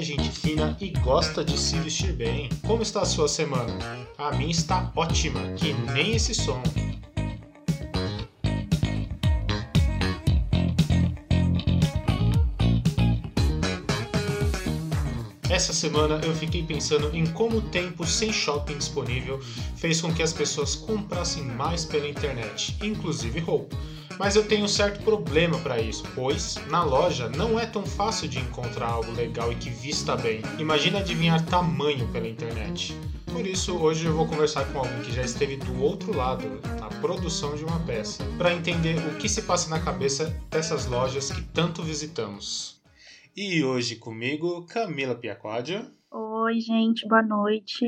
gente fina e gosta de se vestir bem. Como está a sua semana? A minha está ótima, que nem esse som. Essa semana eu fiquei pensando em como o tempo sem shopping disponível fez com que as pessoas comprassem mais pela internet, inclusive roupa. Mas eu tenho um certo problema para isso, pois na loja não é tão fácil de encontrar algo legal e que vista bem. Imagina adivinhar tamanho pela internet. Por isso, hoje eu vou conversar com alguém que já esteve do outro lado, na produção de uma peça, para entender o que se passa na cabeça dessas lojas que tanto visitamos. E hoje comigo, Camila Piacquadio. Oi, gente, boa noite.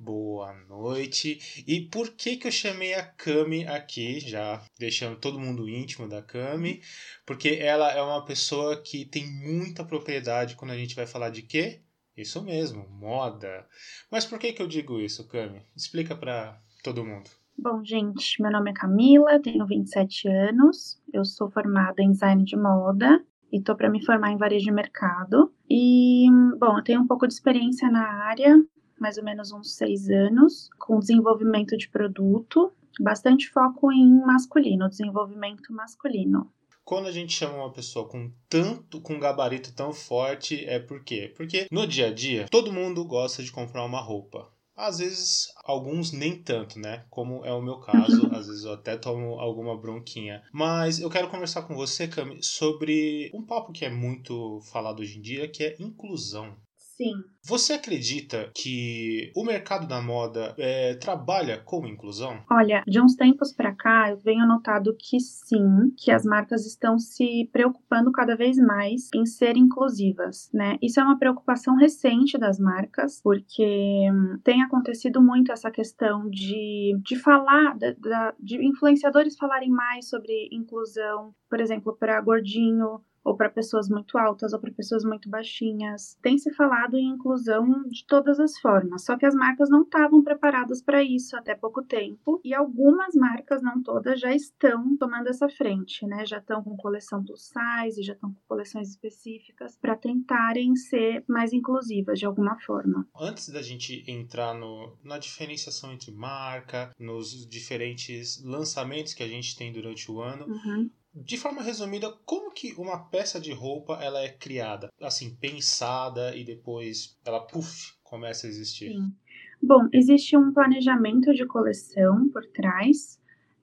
Boa noite. E por que que eu chamei a Cami aqui, já deixando todo mundo íntimo da Cami? Porque ela é uma pessoa que tem muita propriedade quando a gente vai falar de quê? Isso mesmo, moda. Mas por que que eu digo isso, Cami? Explica para todo mundo. Bom, gente, meu nome é Camila, tenho 27 anos, eu sou formada em design de moda e tô para me formar em varejo de mercado. E, bom, eu tenho um pouco de experiência na área, mais ou menos uns seis anos, com desenvolvimento de produto, bastante foco em masculino, desenvolvimento masculino. Quando a gente chama uma pessoa com tanto, com um gabarito tão forte, é por quê? Porque no dia a dia, todo mundo gosta de comprar uma roupa. Às vezes, alguns nem tanto, né? Como é o meu caso, às vezes eu até tomo alguma bronquinha. Mas eu quero conversar com você, Cami, sobre um papo que é muito falado hoje em dia, que é inclusão. Sim. Você acredita que o mercado da moda é, trabalha com inclusão? Olha, de uns tempos para cá, eu venho notado que sim, que as marcas estão se preocupando cada vez mais em ser inclusivas, né? Isso é uma preocupação recente das marcas, porque hum, tem acontecido muito essa questão de, de falar, de, de influenciadores falarem mais sobre inclusão, por exemplo, para gordinho ou para pessoas muito altas ou para pessoas muito baixinhas. Tem se falado em inclusão de todas as formas, só que as marcas não estavam preparadas para isso até pouco tempo e algumas marcas, não todas, já estão tomando essa frente, né? Já estão com coleção plus size, já estão com coleções específicas para tentarem ser mais inclusivas de alguma forma. Antes da gente entrar no, na diferenciação entre marca, nos diferentes lançamentos que a gente tem durante o ano, uhum de forma resumida, como que uma peça de roupa ela é criada? Assim, pensada e depois ela, puff, começa a existir? Sim. Bom, existe um planejamento de coleção por trás,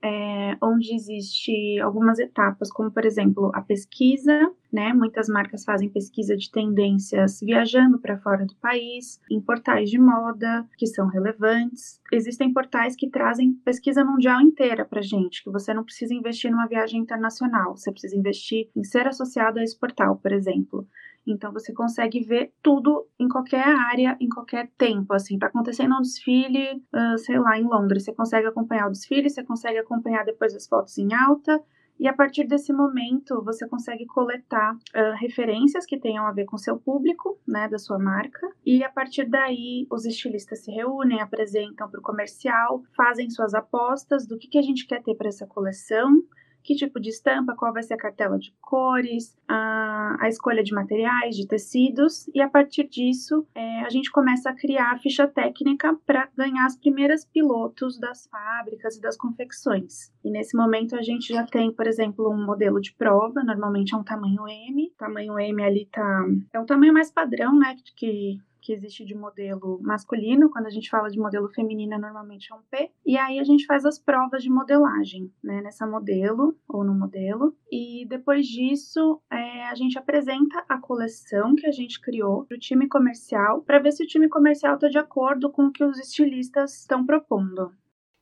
é, onde existe algumas etapas, como por exemplo a pesquisa, né? Muitas marcas fazem pesquisa de tendências viajando para fora do país, em portais de moda que são relevantes. Existem portais que trazem pesquisa mundial inteira para gente, que você não precisa investir numa viagem internacional, você precisa investir em ser associado a esse portal, por exemplo. Então você consegue ver tudo em qualquer área, em qualquer tempo. Assim, tá acontecendo um desfile, uh, sei lá, em Londres. Você consegue acompanhar o desfile, você consegue acompanhar depois as fotos em alta. E a partir desse momento, você consegue coletar uh, referências que tenham a ver com seu público, né, da sua marca. E a partir daí, os estilistas se reúnem, apresentam para o comercial, fazem suas apostas do que, que a gente quer ter para essa coleção que tipo de estampa, qual vai ser a cartela de cores, a, a escolha de materiais, de tecidos, e a partir disso é, a gente começa a criar a ficha técnica para ganhar as primeiras pilotos das fábricas e das confecções. E nesse momento a gente já tem, por exemplo, um modelo de prova, normalmente é um tamanho M, tamanho M ali tá é um tamanho mais padrão, né, que que existe de modelo masculino, quando a gente fala de modelo feminino, normalmente é um P. E aí a gente faz as provas de modelagem, né, nessa modelo ou no modelo. E depois disso, é, a gente apresenta a coleção que a gente criou para o time comercial, para ver se o time comercial está de acordo com o que os estilistas estão propondo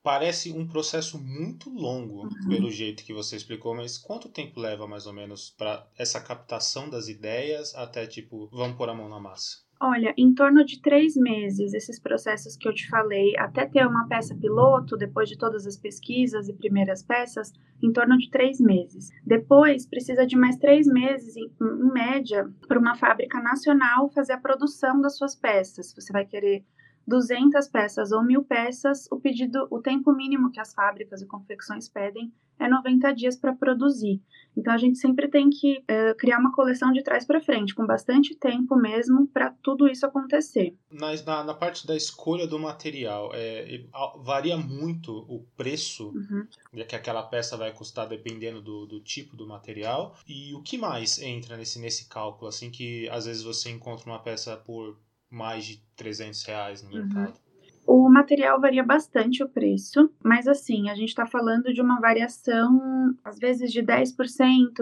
parece um processo muito longo, uhum. pelo jeito que você explicou, mas quanto tempo leva mais ou menos para essa captação das ideias até tipo, vamos pôr a mão na massa? Olha, em torno de três meses, esses processos que eu te falei, até ter uma peça piloto, depois de todas as pesquisas e primeiras peças, em torno de três meses. Depois, precisa de mais três meses, em, em média, para uma fábrica nacional fazer a produção das suas peças. Você vai querer 200 peças ou mil peças, o pedido, o tempo mínimo que as fábricas e confecções pedem é 90 dias para produzir. Então a gente sempre tem que uh, criar uma coleção de trás para frente, com bastante tempo mesmo para tudo isso acontecer. Na, na, na, parte da escolha do material, é, varia muito o preço uhum. que aquela peça vai custar dependendo do, do tipo do material. E o que mais entra nesse, nesse cálculo, assim, que às vezes você encontra uma peça por mais de 300 reais no uhum. mercado? O material varia bastante o preço, mas assim, a gente está falando de uma variação, às vezes, de 10%,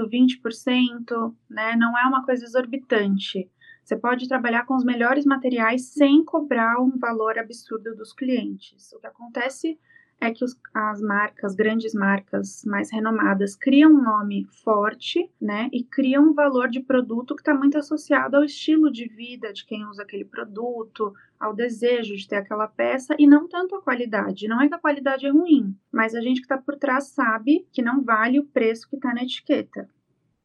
20%, né? Não é uma coisa exorbitante. Você pode trabalhar com os melhores materiais sem cobrar um valor absurdo dos clientes. O que acontece é que os, as marcas, grandes marcas mais renomadas, criam um nome forte, né? E criam um valor de produto que está muito associado ao estilo de vida de quem usa aquele produto, ao desejo de ter aquela peça e não tanto a qualidade. Não é que a qualidade é ruim, mas a gente que está por trás sabe que não vale o preço que está na etiqueta.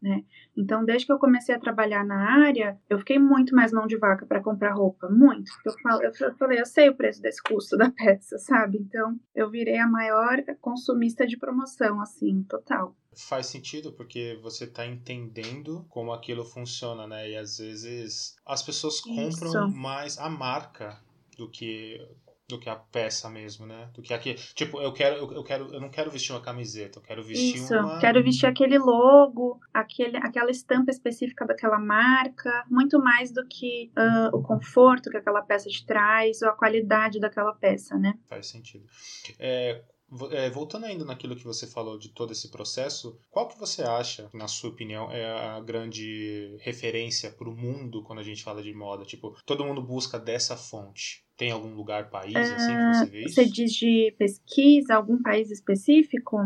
Né? Então, desde que eu comecei a trabalhar na área, eu fiquei muito mais mão de vaca para comprar roupa, muito. Eu, eu falei, eu sei o preço desse custo da peça, sabe? Então, eu virei a maior consumista de promoção, assim, total. Faz sentido porque você está entendendo como aquilo funciona, né? E às vezes as pessoas compram Isso. mais a marca do que do que a peça mesmo, né? Do que aqui, tipo, eu quero, eu, eu, quero, eu não quero vestir uma camiseta, eu quero vestir Isso, uma. quero vestir aquele logo, aquele, aquela estampa específica daquela marca, muito mais do que uh, o conforto que aquela peça te traz ou a qualidade daquela peça, né? Faz sentido. É, é, voltando ainda naquilo que você falou de todo esse processo, qual que você acha, na sua opinião, é a grande referência para o mundo quando a gente fala de moda? Tipo, todo mundo busca dessa fonte. Tem algum lugar, país, assim, que você vê isso? Você diz de pesquisa, algum país específico?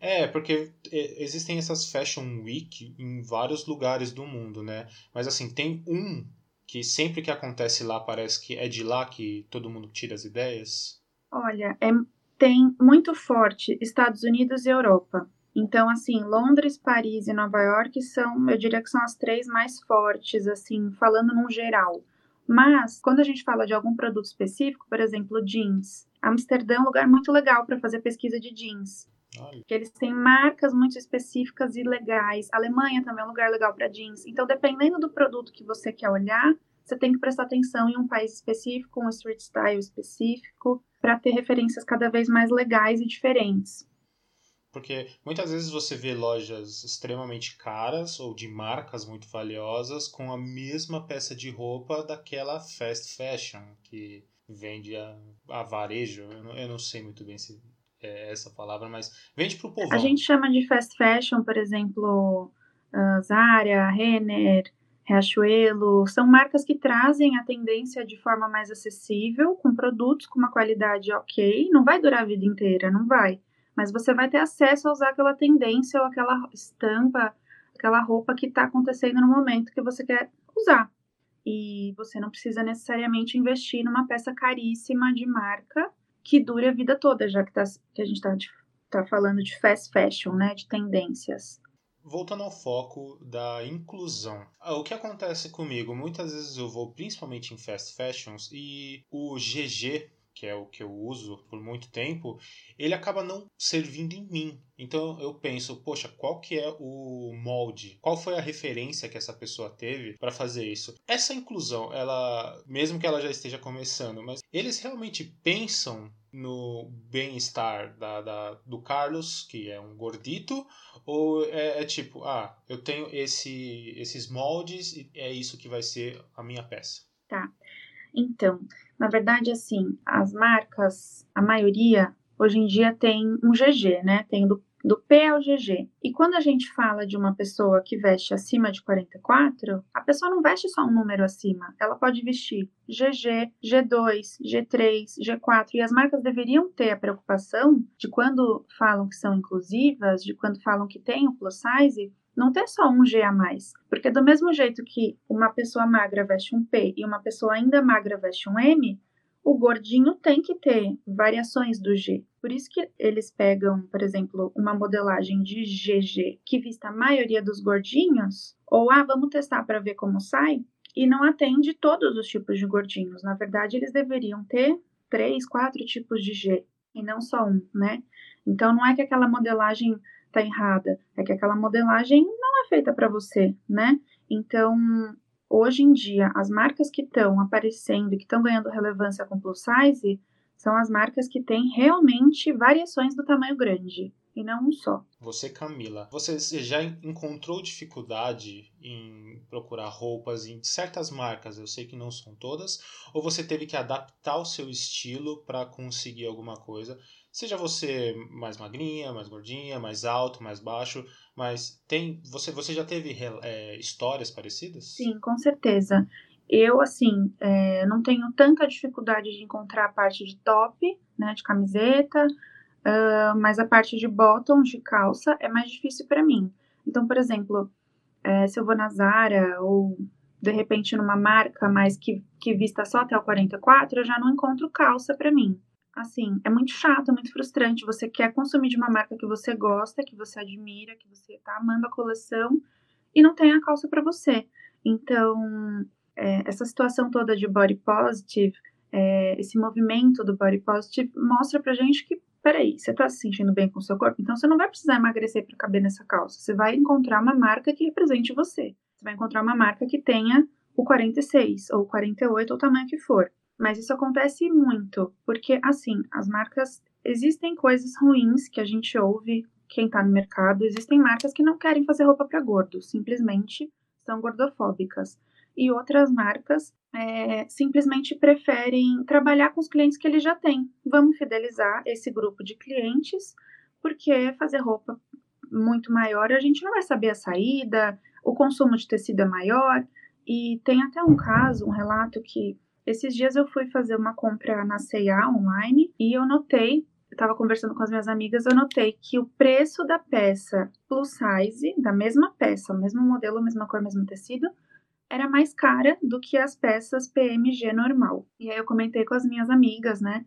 É, porque é, existem essas Fashion Week em vários lugares do mundo, né? Mas, assim, tem um que sempre que acontece lá parece que é de lá que todo mundo tira as ideias? Olha, é tem muito forte Estados Unidos e Europa. Então, assim, Londres, Paris e Nova York são, eu diria que são as três mais fortes, assim, falando num geral. Mas, quando a gente fala de algum produto específico, por exemplo, jeans, Amsterdã é um lugar muito legal para fazer pesquisa de jeans. Porque eles têm marcas muito específicas e legais. A Alemanha também é um lugar legal para jeans. Então, dependendo do produto que você quer olhar, você tem que prestar atenção em um país específico, um street style específico, para ter referências cada vez mais legais e diferentes. Porque muitas vezes você vê lojas extremamente caras ou de marcas muito valiosas com a mesma peça de roupa daquela fast fashion que vende a, a varejo. Eu não, eu não, sei muito bem se é essa palavra, mas vende para o povo. A gente chama de fast fashion, por exemplo, uh, Zara, Renner, Riachuelo, são marcas que trazem a tendência de forma mais acessível, com produtos com uma qualidade ok. Não vai durar a vida inteira, não vai. Mas você vai ter acesso a usar aquela tendência ou aquela estampa, aquela roupa que está acontecendo no momento que você quer usar. E você não precisa necessariamente investir numa peça caríssima de marca que dure a vida toda, já que, tá, que a gente está tá falando de fast fashion, né, de tendências voltando ao foco da inclusão. Ah, o que acontece comigo? Muitas vezes eu vou principalmente em fast fashions e o GG, que é o que eu uso por muito tempo, ele acaba não servindo em mim. Então eu penso, poxa, qual que é o molde? Qual foi a referência que essa pessoa teve para fazer isso? Essa inclusão, ela, mesmo que ela já esteja começando, mas eles realmente pensam no bem-estar da, da, do Carlos, que é um gordito, ou é, é, tipo, ah, eu tenho esse, esses moldes e é isso que vai ser a minha peça? Tá. Então, na verdade, assim, as marcas, a maioria, hoje em dia tem um GG, né? Tem do do P ao GG. E quando a gente fala de uma pessoa que veste acima de 44, a pessoa não veste só um número acima, ela pode vestir GG, G2, G3, G4, e as marcas deveriam ter a preocupação de quando falam que são inclusivas, de quando falam que tem o plus size, não ter só um G a mais. Porque do mesmo jeito que uma pessoa magra veste um P e uma pessoa ainda magra veste um M, o gordinho tem que ter variações do G. Por isso que eles pegam, por exemplo, uma modelagem de GG que vista a maioria dos gordinhos, ou ah, vamos testar para ver como sai, e não atende todos os tipos de gordinhos. Na verdade, eles deveriam ter três, quatro tipos de G e não só um, né? Então não é que aquela modelagem tá errada, é que aquela modelagem não é feita para você, né? Então, hoje em dia, as marcas que estão aparecendo e que estão ganhando relevância com plus size são as marcas que têm realmente variações do tamanho grande e não um só. Você, Camila, você já encontrou dificuldade em procurar roupas em certas marcas? Eu sei que não são todas, ou você teve que adaptar o seu estilo para conseguir alguma coisa? Seja você mais magrinha, mais gordinha, mais alto, mais baixo, mas tem você você já teve é, histórias parecidas? Sim, com certeza. Eu, assim, é, não tenho tanta dificuldade de encontrar a parte de top, né, de camiseta, uh, mas a parte de bottom, de calça, é mais difícil para mim. Então, por exemplo, é, se eu vou na Zara ou de repente numa marca mais que, que vista só até o 44, eu já não encontro calça para mim. Assim, é muito chato, é muito frustrante. Você quer consumir de uma marca que você gosta, que você admira, que você tá amando a coleção e não tem a calça para você. Então, é, essa situação toda de body positive, é, esse movimento do body positive, mostra pra gente que, peraí, você tá se sentindo bem com o seu corpo, então você não vai precisar emagrecer para caber nessa calça. Você vai encontrar uma marca que represente você. Você vai encontrar uma marca que tenha o 46 ou o 48 ou o tamanho que for. Mas isso acontece muito, porque assim, as marcas existem coisas ruins que a gente ouve quem tá no mercado, existem marcas que não querem fazer roupa para gordo, simplesmente são gordofóbicas e outras marcas é, simplesmente preferem trabalhar com os clientes que eles já têm. Vamos fidelizar esse grupo de clientes, porque fazer roupa muito maior a gente não vai saber a saída, o consumo de tecido é maior. E tem até um caso, um relato que esses dias eu fui fazer uma compra na C&A online e eu notei, estava conversando com as minhas amigas, eu notei que o preço da peça plus size, da mesma peça, mesmo modelo, mesma cor, mesmo tecido, era mais cara do que as peças PMG normal. E aí eu comentei com as minhas amigas, né?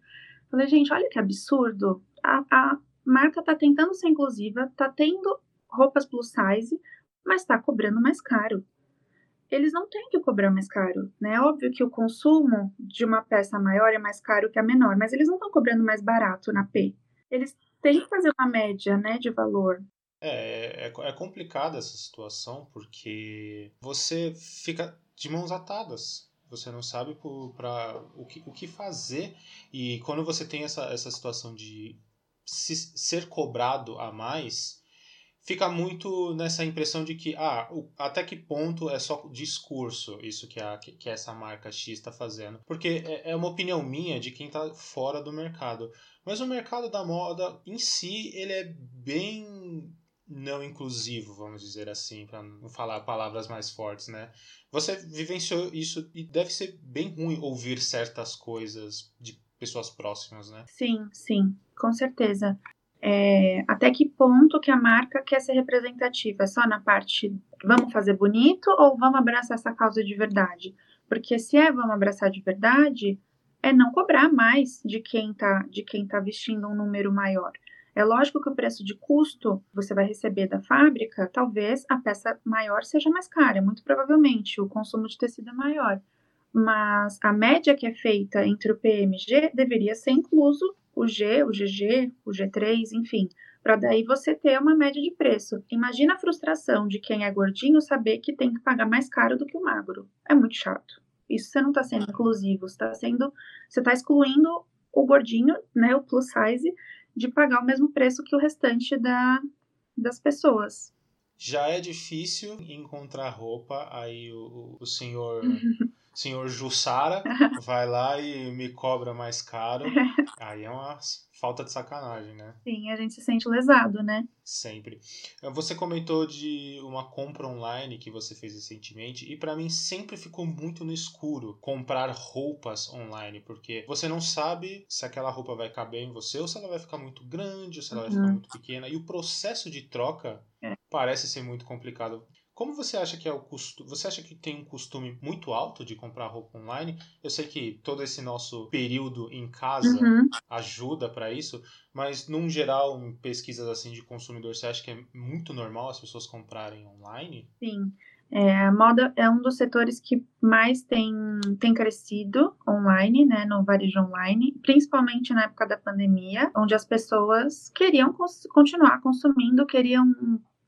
Falei, gente, olha que absurdo. A, a marca tá tentando ser inclusiva, tá tendo roupas plus size, mas tá cobrando mais caro. Eles não têm que cobrar mais caro, né? É óbvio que o consumo de uma peça maior é mais caro que a menor, mas eles não estão cobrando mais barato na P. Eles têm que fazer uma média, né, de valor. É, é, é complicada essa situação porque você fica de mãos atadas. Você não sabe para o que, o que fazer. E quando você tem essa, essa situação de se, ser cobrado a mais, fica muito nessa impressão de que ah, até que ponto é só discurso isso que, a, que essa marca X está fazendo. Porque é, é uma opinião minha de quem está fora do mercado. Mas o mercado da moda em si, ele é bem não inclusivo, vamos dizer assim, para não falar palavras mais fortes, né? Você vivenciou isso e deve ser bem ruim ouvir certas coisas de pessoas próximas, né? Sim, sim, com certeza. É, até que ponto que a marca quer ser representativa? É só na parte vamos fazer bonito ou vamos abraçar essa causa de verdade? Porque se é vamos abraçar de verdade, é não cobrar mais de quem tá, de quem tá vestindo um número maior. É lógico que o preço de custo você vai receber da fábrica, talvez a peça maior seja mais cara, muito provavelmente, o consumo de tecido é maior. Mas a média que é feita entre o PMG deveria ser incluso o G, o GG, o G3, enfim, para daí você ter uma média de preço. Imagina a frustração de quem é gordinho saber que tem que pagar mais caro do que o magro. É muito chato. Isso você não está sendo inclusivo, você está sendo, você está excluindo o gordinho, né, o plus size, de pagar o mesmo preço que o restante da, das pessoas. Já é difícil encontrar roupa, aí o, o senhor senhor Jussara vai lá e me cobra mais caro. Aí é uma falta de sacanagem, né? Sim, a gente se sente lesado, né? Sempre. Você comentou de uma compra online que você fez recentemente e para mim sempre ficou muito no escuro comprar roupas online, porque você não sabe se aquela roupa vai caber em você ou se ela vai ficar muito grande ou se ela uhum. vai ficar uhum. muito pequena e o processo de troca é. parece ser muito complicado. Como você acha que é o custo? Você acha que tem um costume muito alto de comprar roupa online? Eu sei que todo esse nosso período em casa uhum. ajuda para isso, mas num geral, em pesquisas assim de consumidor, você acha que é muito normal as pessoas comprarem online? Sim. É, a moda é um dos setores que mais tem, tem crescido online, né, no varejo online, principalmente na época da pandemia, onde as pessoas queriam cons continuar consumindo, queriam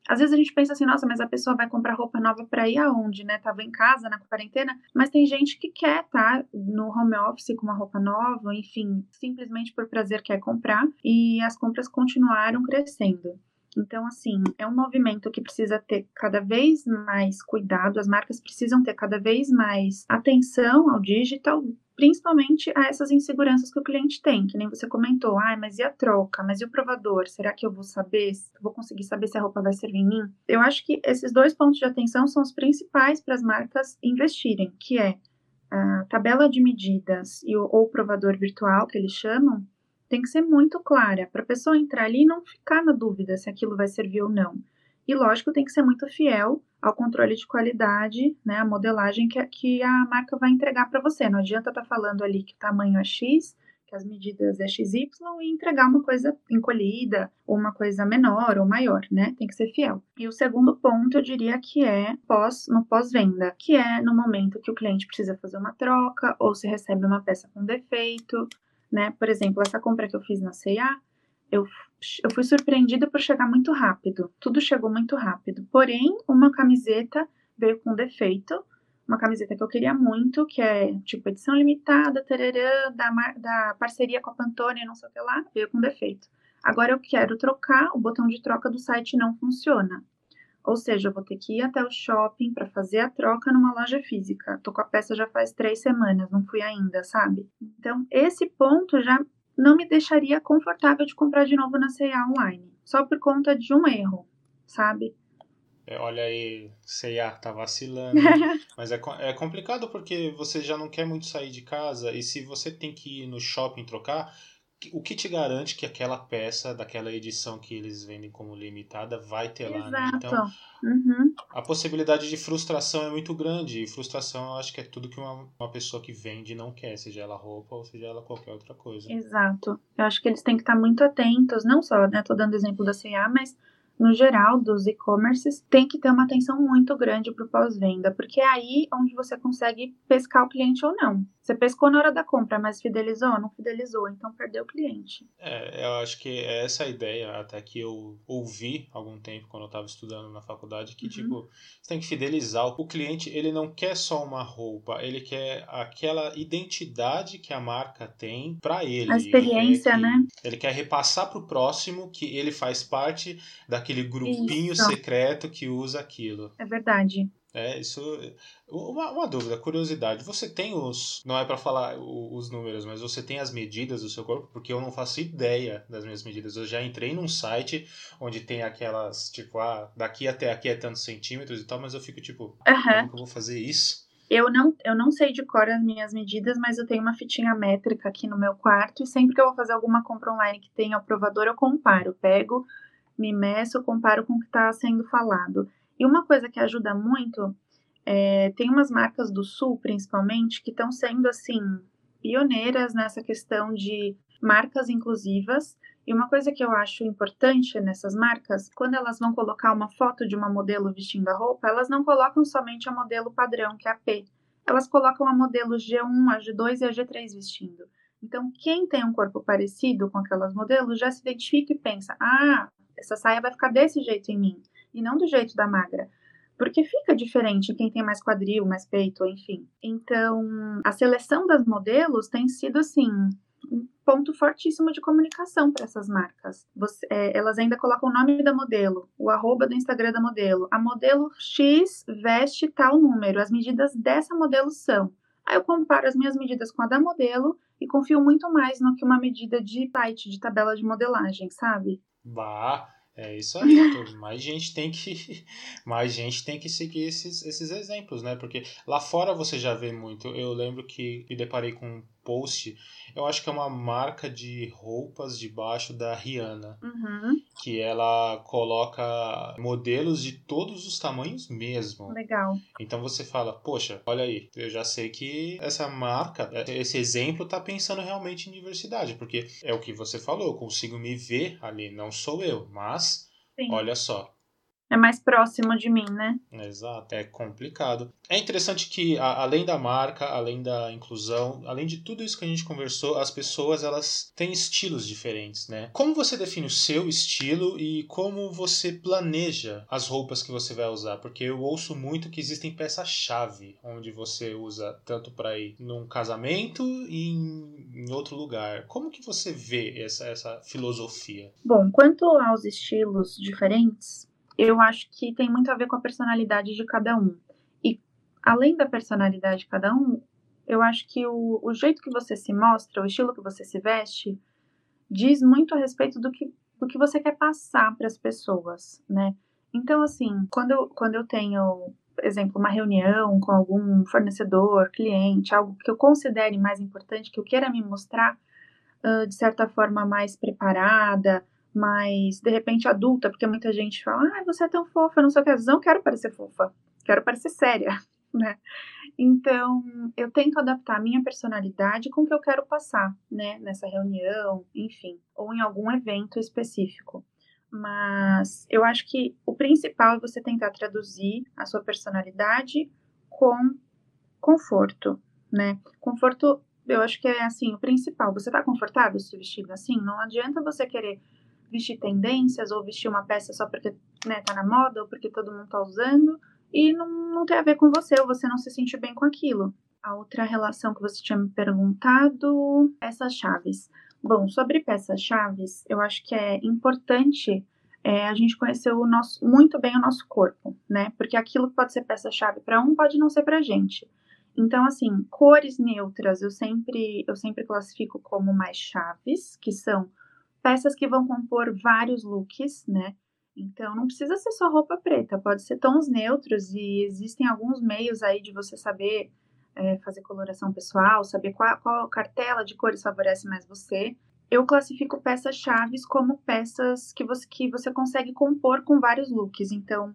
às vezes a gente pensa assim, nossa, mas a pessoa vai comprar roupa nova para ir aonde, né? Tava em casa, na quarentena, mas tem gente que quer tá no home office com uma roupa nova, enfim, simplesmente por prazer quer comprar e as compras continuaram crescendo. Então, assim, é um movimento que precisa ter cada vez mais cuidado, as marcas precisam ter cada vez mais atenção ao digital, principalmente a essas inseguranças que o cliente tem, que nem você comentou, ah, mas e a troca? Mas e o provador? Será que eu vou saber, vou conseguir saber se a roupa vai servir em mim? Eu acho que esses dois pontos de atenção são os principais para as marcas investirem, que é a tabela de medidas e o, ou provador virtual, que eles chamam, tem que ser muito clara para a pessoa entrar ali e não ficar na dúvida se aquilo vai servir ou não. E lógico, tem que ser muito fiel ao controle de qualidade, né, a modelagem que, que a marca vai entregar para você. Não adianta estar tá falando ali que o tamanho é X, que as medidas é XY e entregar uma coisa encolhida, ou uma coisa menor ou maior, né? Tem que ser fiel. E o segundo ponto, eu diria que é pós, no pós-venda, que é no momento que o cliente precisa fazer uma troca, ou se recebe uma peça com defeito, né? Por exemplo, essa compra que eu fiz na C&A, eu, eu fui surpreendida por chegar muito rápido. Tudo chegou muito rápido. Porém, uma camiseta veio com defeito, uma camiseta que eu queria muito, que é tipo edição limitada, tararã, da, da parceria com a Pantone, não sei o que lá, veio com defeito. Agora eu quero trocar, o botão de troca do site não funciona. Ou seja, eu vou ter que ir até o shopping para fazer a troca numa loja física. Tô com a peça já faz três semanas, não fui ainda, sabe? Então, esse ponto já não me deixaria confortável de comprar de novo na C&A online, só por conta de um erro, sabe? É, olha aí, C&A tá vacilando. Mas é, é complicado porque você já não quer muito sair de casa e se você tem que ir no shopping trocar, o que te garante que aquela peça daquela edição que eles vendem como limitada vai ter Exato. lá, né? Então, uhum. a possibilidade de frustração é muito grande. E frustração eu acho que é tudo que uma, uma pessoa que vende não quer, seja ela roupa ou seja ela qualquer outra coisa. Exato. Eu acho que eles têm que estar muito atentos, não só, né? Tô dando exemplo da C&A, mas no geral dos e-commerces, tem que ter uma atenção muito grande para o pós-venda, porque é aí onde você consegue pescar o cliente ou não. Você pescou na hora da compra, mas fidelizou? Não fidelizou, então perdeu o cliente. É, eu acho que é essa a ideia, até que eu ouvi algum tempo quando eu estava estudando na faculdade, que uhum. tipo, você tem que fidelizar. O cliente, ele não quer só uma roupa, ele quer aquela identidade que a marca tem para ele. A experiência, ele que, né? Ele quer repassar para o próximo que ele faz parte daquele grupinho Isso. secreto que usa aquilo. É verdade. É, isso. Uma, uma dúvida, curiosidade. Você tem os. Não é para falar os números, mas você tem as medidas do seu corpo? Porque eu não faço ideia das minhas medidas. Eu já entrei num site onde tem aquelas, tipo, ah, daqui até aqui é tantos centímetros e tal, mas eu fico tipo, uhum. como que eu vou fazer isso? Eu não, eu não sei de cor as minhas medidas, mas eu tenho uma fitinha métrica aqui no meu quarto e sempre que eu vou fazer alguma compra online que tenha o provador, eu comparo. Pego, me meço, comparo com o que está sendo falado. E uma coisa que ajuda muito, é, tem umas marcas do Sul, principalmente, que estão sendo, assim, pioneiras nessa questão de marcas inclusivas. E uma coisa que eu acho importante nessas marcas, quando elas vão colocar uma foto de uma modelo vestindo a roupa, elas não colocam somente a modelo padrão, que é a P. Elas colocam a modelo G1, a G2 e a G3 vestindo. Então, quem tem um corpo parecido com aquelas modelos já se identifica e pensa: ah, essa saia vai ficar desse jeito em mim e não do jeito da magra. Porque fica diferente quem tem mais quadril, mais peito, enfim. Então, a seleção das modelos tem sido assim um ponto fortíssimo de comunicação para essas marcas. Você, é, elas ainda colocam o nome da modelo, o arroba do Instagram da modelo. A modelo X veste tal número, as medidas dessa modelo são. Aí eu comparo as minhas medidas com a da modelo e confio muito mais no que uma medida de site, de tabela de modelagem, sabe? Bah, é isso aí, mais gente tem que mais gente tem que seguir esses, esses exemplos, né? Porque lá fora você já vê muito. Eu lembro que me deparei com post, eu acho que é uma marca de roupas debaixo da Rihanna, uhum. que ela coloca modelos de todos os tamanhos mesmo. Legal. Então você fala, poxa, olha aí, eu já sei que essa marca, esse exemplo tá pensando realmente em diversidade, porque é o que você falou, eu consigo me ver ali, não sou eu, mas Sim. olha só, é mais próximo de mim, né? Exato, é complicado. É interessante que, a, além da marca, além da inclusão, além de tudo isso que a gente conversou, as pessoas elas têm estilos diferentes, né? Como você define o seu estilo e como você planeja as roupas que você vai usar? Porque eu ouço muito que existem peças-chave, onde você usa tanto para ir num casamento e em, em, outro lugar. Como que você vê essa, essa filosofia? Bom, quanto aos estilos diferentes, eu acho que tem muito a ver com a personalidade de cada um. E além da personalidade de cada um, eu acho que o, o jeito que você se mostra, o estilo que você se veste, diz muito a respeito do que, do que você quer passar para as pessoas, né? Então, assim, quando eu, quando eu tenho, por exemplo, uma reunião com algum fornecedor, cliente, algo que eu considere mais importante, que eu queira me mostrar uh, de certa forma mais preparada, mais, de repente, adulta, porque muita gente fala, ah, você é tão fofa, não sei o que, eu não quero parecer fofa, quero parecer séria, né? Então, eu tento adaptar a minha personalidade com o que eu quero passar, né, nessa reunião, enfim, ou em algum evento específico. Mas eu acho que o principal é você tentar traduzir a sua personalidade com conforto, né? Conforto, eu acho que é assim, o principal. Você tá confortável se vestindo assim? Não adianta você querer vestir tendências ou vestir uma peça só porque né, tá na moda ou porque todo mundo tá usando e não, não tem a ver com você ou você não se sente bem com aquilo. A outra relação que você tinha me perguntado, peças chaves. Bom, sobre peças chaves, eu acho que é importante é, a gente conhecer o nosso, muito bem o nosso corpo, né? Porque aquilo que pode ser peça-chave para um pode não ser para gente. Então, assim, cores neutras eu sempre, eu sempre classifico como mais chaves, que são peças que vão compor vários looks, né? Então, não precisa ser só roupa preta, pode ser tons neutros e existem alguns meios aí de você saber é, fazer coloração pessoal, saber qual, qual cartela de cores favorece mais você. Eu classifico peças chaves como peças que você, que você consegue compor com vários looks. Então,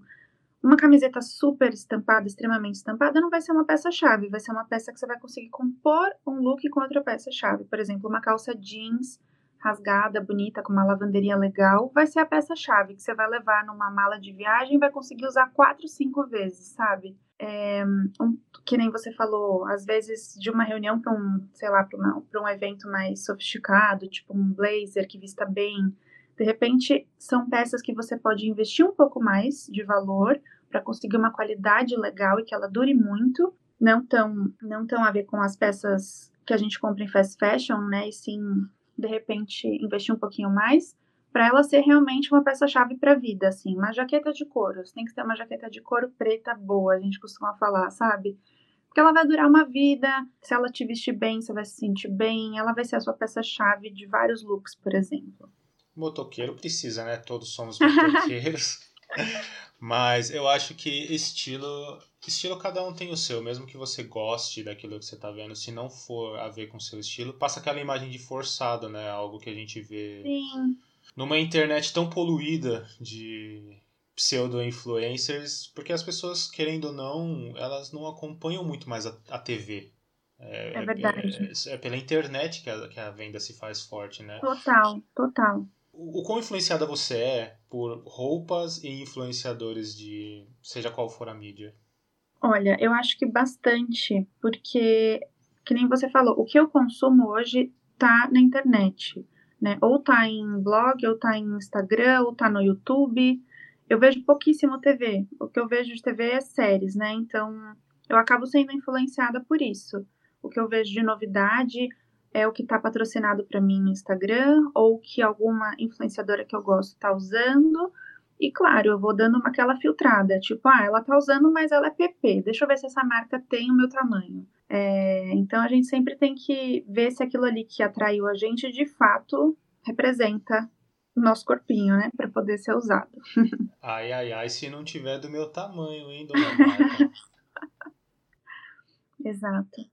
uma camiseta super estampada, extremamente estampada, não vai ser uma peça-chave, vai ser uma peça que você vai conseguir compor um look com outra peça-chave. Por exemplo, uma calça jeans rasgada, bonita, com uma lavanderia legal, vai ser a peça-chave que você vai levar numa mala de viagem e vai conseguir usar quatro, cinco vezes, sabe? É, um, que nem você falou, às vezes de uma reunião para um, sei lá, para um evento mais sofisticado, tipo um blazer que vista bem. De repente, são peças que você pode investir um pouco mais de valor para conseguir uma qualidade legal e que ela dure muito. Não tão, não tão a ver com as peças que a gente compra em fast fashion, né? E sim de repente investir um pouquinho mais para ela ser realmente uma peça-chave para a vida, assim, uma jaqueta de couro, tem que ser uma jaqueta de couro preta boa, a gente costuma falar, sabe? Porque ela vai durar uma vida, se ela te vestir bem, você vai se sentir bem, ela vai ser a sua peça-chave de vários looks, por exemplo. Motoqueiro precisa, né? Todos somos motoqueiros. Mas eu acho que estilo. Estilo cada um tem o seu, mesmo que você goste daquilo que você tá vendo, se não for a ver com o seu estilo, passa aquela imagem de forçado, né? Algo que a gente vê Sim. numa internet tão poluída de pseudo-influencers, porque as pessoas, querendo ou não, elas não acompanham muito mais a, a TV. É, é verdade. É, é, é, pela internet que a, que a venda se faz forte, né? Total, total o quão influenciada você é por roupas e influenciadores de seja qual for a mídia? Olha, eu acho que bastante, porque que nem você falou, o que eu consumo hoje tá na internet, né? Ou tá em blog, ou tá em Instagram, ou tá no YouTube. Eu vejo pouquíssimo TV. O que eu vejo de TV é séries, né? Então, eu acabo sendo influenciada por isso. O que eu vejo de novidade, é o que está patrocinado para mim no Instagram ou que alguma influenciadora que eu gosto está usando. E claro, eu vou dando uma, aquela filtrada, tipo, ah, ela tá usando, mas ela é PP. Deixa eu ver se essa marca tem o meu tamanho. É, então a gente sempre tem que ver se aquilo ali que atraiu a gente de fato representa o nosso corpinho, né, para poder ser usado. Ai, ai, ai, se não tiver do meu tamanho, hein, dona Marta? Exato.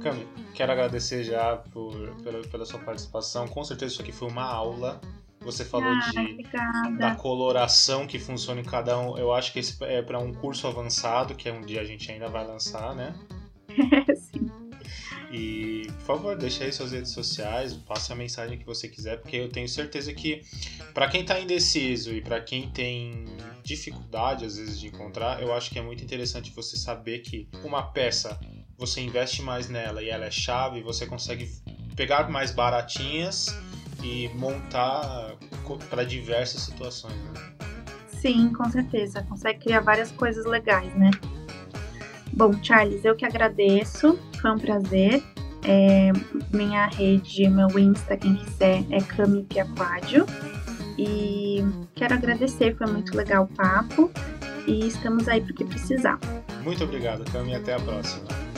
Cami, quero agradecer já por, pela, pela sua participação. Com certeza isso aqui foi uma aula. Você falou ah, de, da coloração que funciona em cada um. Eu acho que esse é para um curso avançado, que é um dia a gente ainda vai lançar, né? Sim. E, por favor, deixe aí suas redes sociais, passe a mensagem que você quiser, porque eu tenho certeza que, para quem está indeciso e para quem tem dificuldade, às vezes, de encontrar, eu acho que é muito interessante você saber que uma peça, você investe mais nela e ela é chave, você consegue pegar mais baratinhas e montar para diversas situações. Né? Sim, com certeza. Consegue criar várias coisas legais, né? Bom, Charles, eu que agradeço, foi um prazer. É, minha rede, meu Insta, quem quiser, é Cami Piaquádio. E quero agradecer, foi muito legal o papo. E estamos aí para o que precisar. Muito obrigado, Cami, até a próxima.